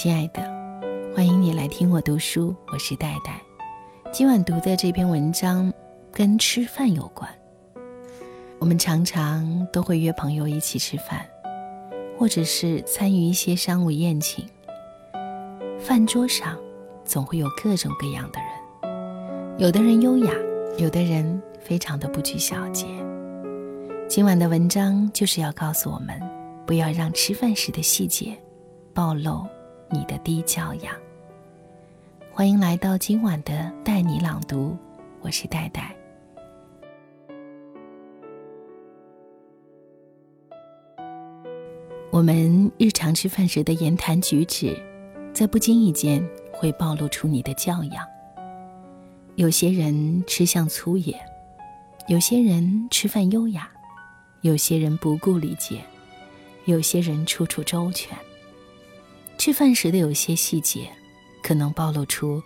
亲爱的，欢迎你来听我读书，我是戴戴。今晚读的这篇文章跟吃饭有关。我们常常都会约朋友一起吃饭，或者是参与一些商务宴请。饭桌上总会有各种各样的人，有的人优雅，有的人非常的不拘小节。今晚的文章就是要告诉我们，不要让吃饭时的细节暴露。你的低教养。欢迎来到今晚的带你朗读，我是戴戴。我们日常吃饭时的言谈举止，在不经意间会暴露出你的教养。有些人吃相粗野，有些人吃饭优雅，有些人不顾礼节，有些人处处周全。吃饭时的有些细节，可能暴露出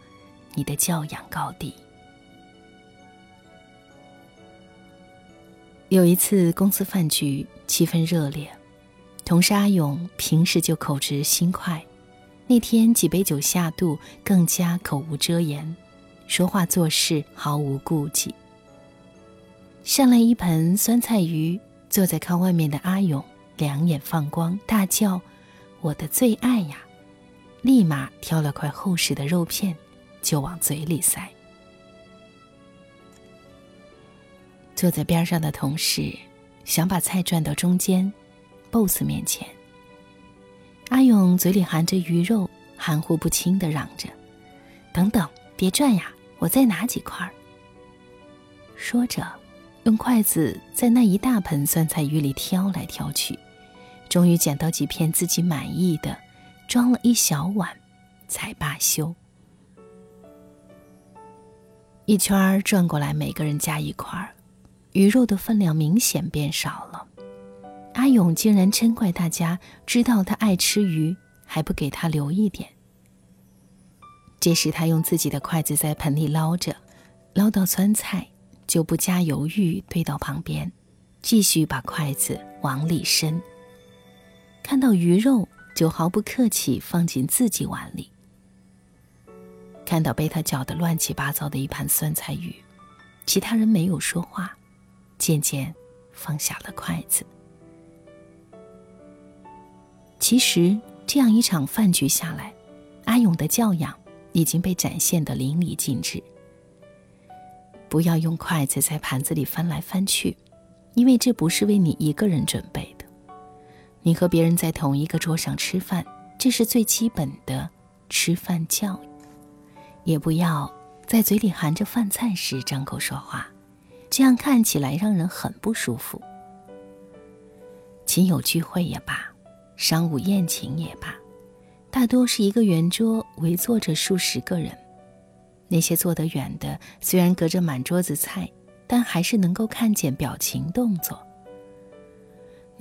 你的教养高低。有一次公司饭局，气氛热烈，同事阿勇平时就口直心快，那天几杯酒下肚，更加口无遮掩，说话做事毫无顾忌。上来一盆酸菜鱼，坐在靠外面的阿勇两眼放光，大叫。我的最爱呀！立马挑了块厚实的肉片，就往嘴里塞。坐在边上的同事想把菜转到中间，BOSS 面前。阿勇嘴里含着鱼肉，含糊不清的嚷着：“等等，别转呀，我再拿几块。”说着，用筷子在那一大盆酸菜鱼里挑来挑去。终于捡到几片自己满意的，装了一小碗，才罢休。一圈转过来，每个人夹一块鱼肉的分量明显变少了。阿勇竟然嗔怪大家知道他爱吃鱼，还不给他留一点。这时他用自己的筷子在盆里捞着，捞到酸菜就不加犹豫推到旁边，继续把筷子往里伸。看到鱼肉，就毫不客气放进自己碗里。看到被他搅得乱七八糟的一盘酸菜鱼，其他人没有说话，渐渐放下了筷子。其实，这样一场饭局下来，阿勇的教养已经被展现的淋漓尽致。不要用筷子在盘子里翻来翻去，因为这不是为你一个人准备的。你和别人在同一个桌上吃饭，这是最基本的吃饭教育。也不要在嘴里含着饭菜时张口说话，这样看起来让人很不舒服。亲友聚会也罢，商务宴请也罢，大多是一个圆桌围坐着数十个人。那些坐得远的，虽然隔着满桌子菜，但还是能够看见表情动作。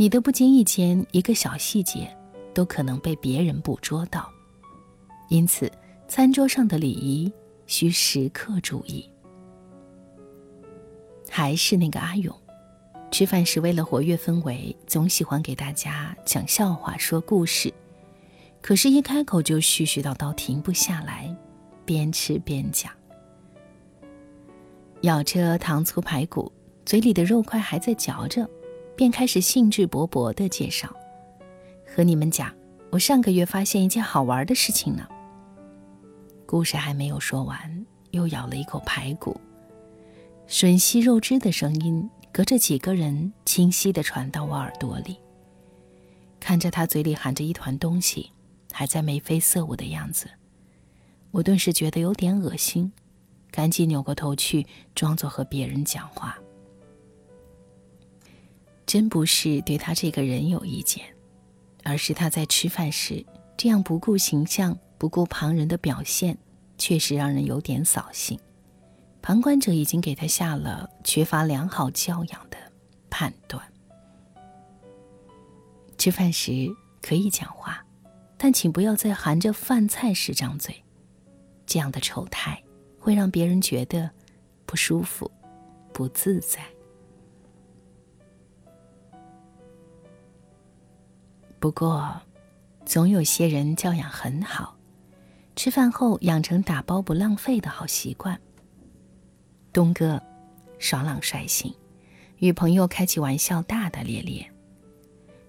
你的不经意间一个小细节，都可能被别人捕捉到，因此，餐桌上的礼仪需时刻注意。还是那个阿勇，吃饭时为了活跃氛围，总喜欢给大家讲笑话、说故事，可是，一开口就絮絮叨叨，停不下来，边吃边讲，咬着糖醋排骨，嘴里的肉块还在嚼着。便开始兴致勃勃地介绍，和你们讲，我上个月发现一件好玩的事情呢。故事还没有说完，又咬了一口排骨，吮吸肉汁的声音隔着几个人清晰地传到我耳朵里。看着他嘴里含着一团东西，还在眉飞色舞的样子，我顿时觉得有点恶心，赶紧扭过头去，装作和别人讲话。真不是对他这个人有意见，而是他在吃饭时这样不顾形象、不顾旁人的表现，确实让人有点扫兴。旁观者已经给他下了缺乏良好教养的判断。吃饭时可以讲话，但请不要在含着饭菜时张嘴，这样的丑态会让别人觉得不舒服、不自在。不过，总有些人教养很好，吃饭后养成打包不浪费的好习惯。东哥爽朗率性，与朋友开起玩笑大大咧咧，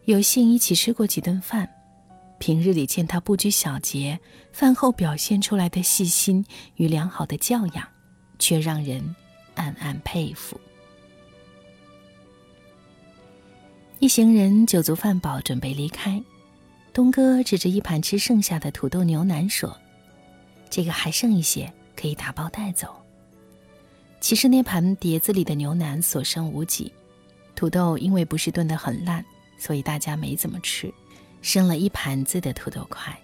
有幸一起吃过几顿饭。平日里见他不拘小节，饭后表现出来的细心与良好的教养，却让人暗暗佩服。一行人酒足饭饱，准备离开。东哥指着一盘吃剩下的土豆牛腩说：“这个还剩一些，可以打包带走。”其实那盘碟子里的牛腩所剩无几，土豆因为不是炖得很烂，所以大家没怎么吃。剩了一盘子的土豆块。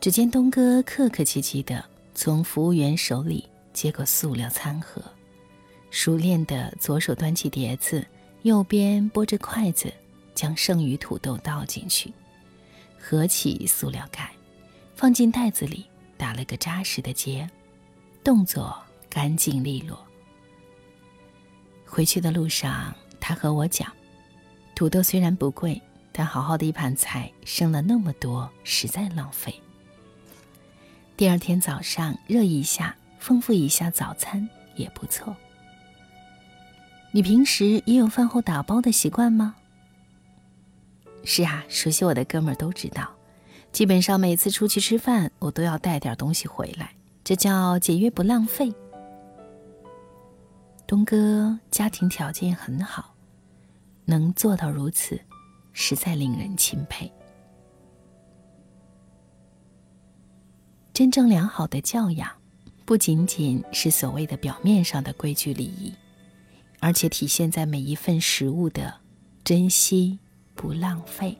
只见东哥客客气气的从服务员手里接过塑料餐盒，熟练的左手端起碟子，右边拨着筷子，将剩余土豆倒进去，合起塑料盖，放进袋子里，打了个扎实的结，动作干净利落。回去的路上，他和我讲，土豆虽然不贵。但好好的一盘菜剩了那么多，实在浪费。第二天早上热一下，丰富一下早餐也不错。你平时也有饭后打包的习惯吗？是啊，熟悉我的哥们儿都知道，基本上每次出去吃饭，我都要带点东西回来，这叫节约不浪费。东哥家庭条件很好，能做到如此。实在令人钦佩。真正良好的教养，不仅仅是所谓的表面上的规矩礼仪，而且体现在每一份食物的珍惜不浪费。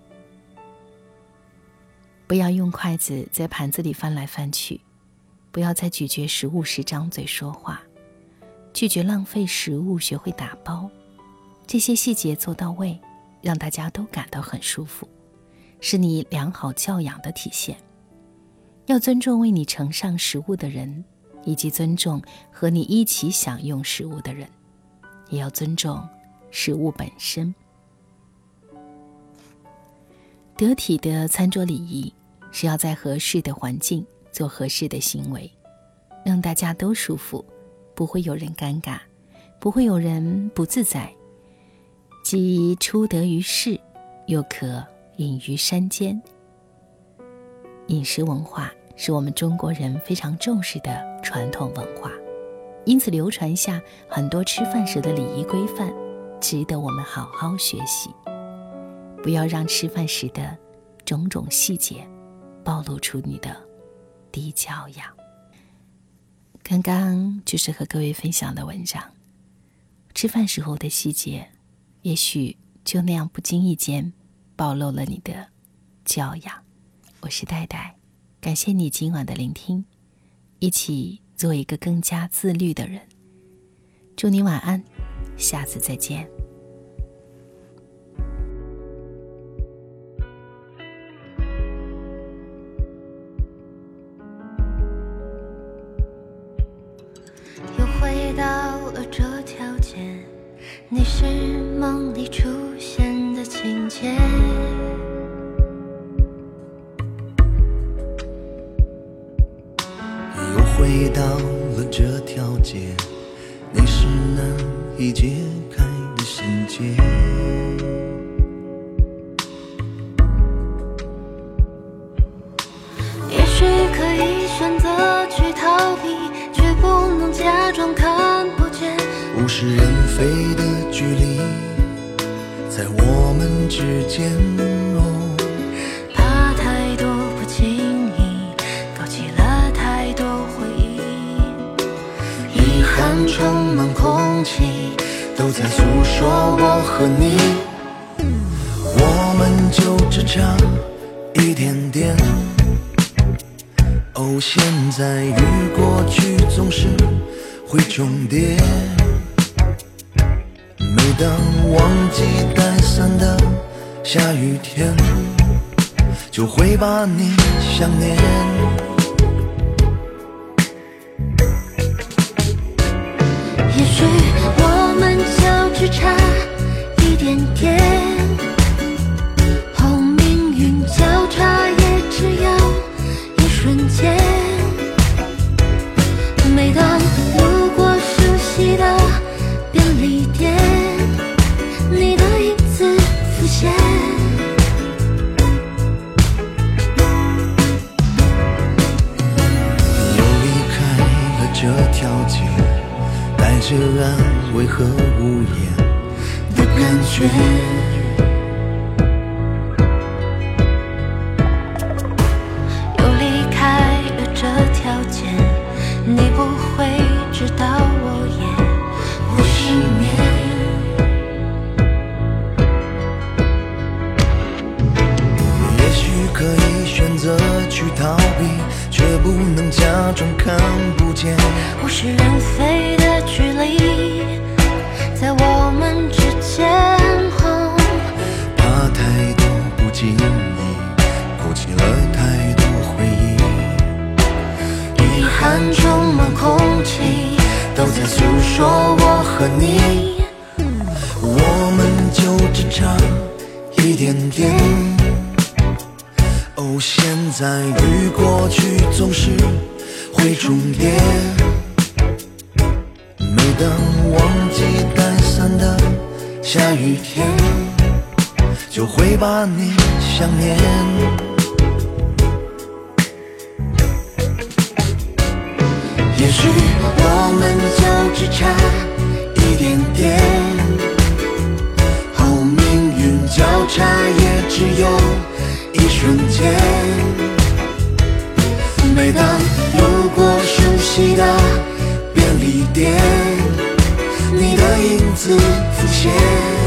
不要用筷子在盘子里翻来翻去，不要在咀嚼食物时张嘴说话，拒绝浪费食物，学会打包，这些细节做到位。让大家都感到很舒服，是你良好教养的体现。要尊重为你盛上食物的人，以及尊重和你一起享用食物的人，也要尊重食物本身。得体的餐桌礼仪是要在合适的环境做合适的行为，让大家都舒服，不会有人尴尬，不会有人不自在。既出得于世，又可隐于山间。饮食文化是我们中国人非常重视的传统文化，因此流传下很多吃饭时的礼仪规范，值得我们好好学习。不要让吃饭时的种种细节暴露出你的低教养。刚刚就是和各位分享的文章，吃饭时候的细节。也许就那样不经意间暴露了你的教养。我是戴戴，感谢你今晚的聆听，一起做一个更加自律的人。祝你晚安，下次再见。又回到了这条街，你是。梦里出现的情节，难以解开的心结。也许可以选择去逃避，却不能假装看不见。物是人非的距离。在我们之间，遗憾充满空气，都在诉说我和你。我们就只差一点点，哦，现在与过去总是会重叠。每当忘记带伞的下雨天，就会把你想念。这安慰和无言的感觉。又离开了这条街，你不和你。我们就只差一点点。哦，现在与过去总是会重叠。每当忘记带伞的下雨天，就会把你想念。也许我们就只差一点点，后命运交叉也只有一瞬间。每当路过熟悉的便利店，你的影子浮现。